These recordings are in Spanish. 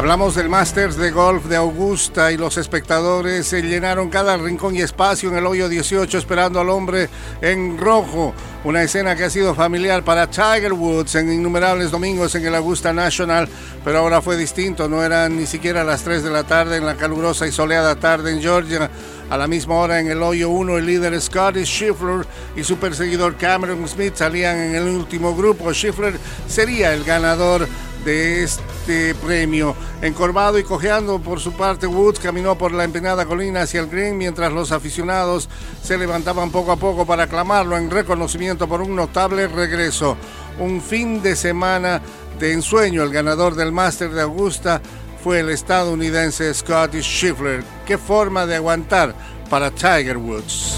Hablamos del Masters de Golf de Augusta y los espectadores se llenaron cada rincón y espacio en el hoyo 18 esperando al hombre en rojo. Una escena que ha sido familiar para Tiger Woods en innumerables domingos en el Augusta National, pero ahora fue distinto. No eran ni siquiera las 3 de la tarde en la calurosa y soleada tarde en Georgia. A la misma hora en el hoyo 1 el líder Scotty Scheffler y su perseguidor Cameron Smith salían en el último grupo. Scheffler sería el ganador de este premio. Encorvado y cojeando por su parte, Woods caminó por la empinada colina hacia el green mientras los aficionados se levantaban poco a poco para aclamarlo en reconocimiento por un notable regreso. Un fin de semana de ensueño. El ganador del Máster de Augusta fue el estadounidense Scotty Scheffler. Qué forma de aguantar para Tiger Woods.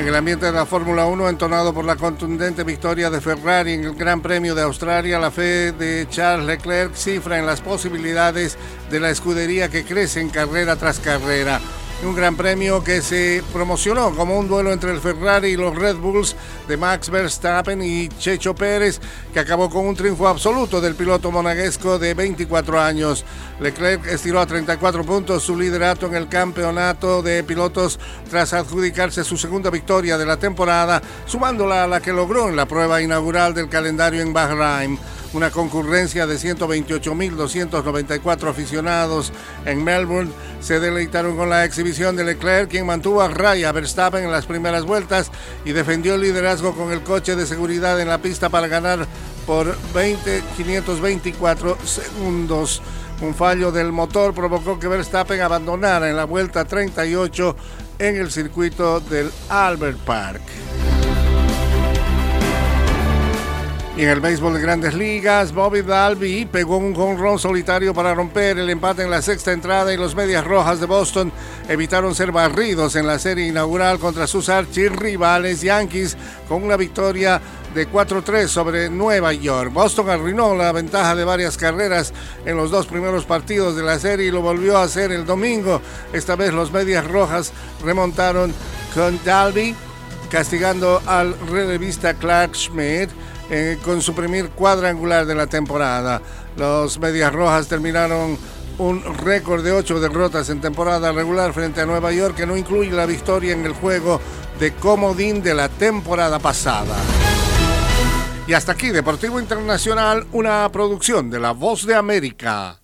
En el ambiente de la Fórmula 1, entonado por la contundente victoria de Ferrari en el Gran Premio de Australia, la fe de Charles Leclerc cifra en las posibilidades de la escudería que crece en carrera tras carrera un gran premio que se promocionó como un duelo entre el Ferrari y los Red Bulls de Max Verstappen y Checho Pérez, que acabó con un triunfo absoluto del piloto monaguesco de 24 años. Leclerc estiró a 34 puntos su liderato en el campeonato de pilotos tras adjudicarse su segunda victoria de la temporada, sumándola a la que logró en la prueba inaugural del calendario en Bahrein una concurrencia de 128.294 aficionados en Melbourne se deleitaron con la exhibición de Leclerc, quien mantuvo a raya Verstappen en las primeras vueltas y defendió el liderazgo con el coche de seguridad en la pista para ganar por 20.524 segundos. Un fallo del motor provocó que Verstappen abandonara en la vuelta 38 en el circuito del Albert Park. En el béisbol de grandes ligas, Bobby Dalby pegó un run solitario para romper el empate en la sexta entrada y los Medias Rojas de Boston evitaron ser barridos en la serie inaugural contra sus archirrivales Yankees con una victoria de 4-3 sobre Nueva York. Boston arruinó la ventaja de varias carreras en los dos primeros partidos de la serie y lo volvió a hacer el domingo. Esta vez los Medias Rojas remontaron con Dalby castigando al relevista Clark Schmidt con su primer cuadrangular de la temporada. Los Medias Rojas terminaron un récord de ocho derrotas en temporada regular frente a Nueva York que no incluye la victoria en el juego de comodín de la temporada pasada. Y hasta aquí Deportivo Internacional, una producción de La Voz de América.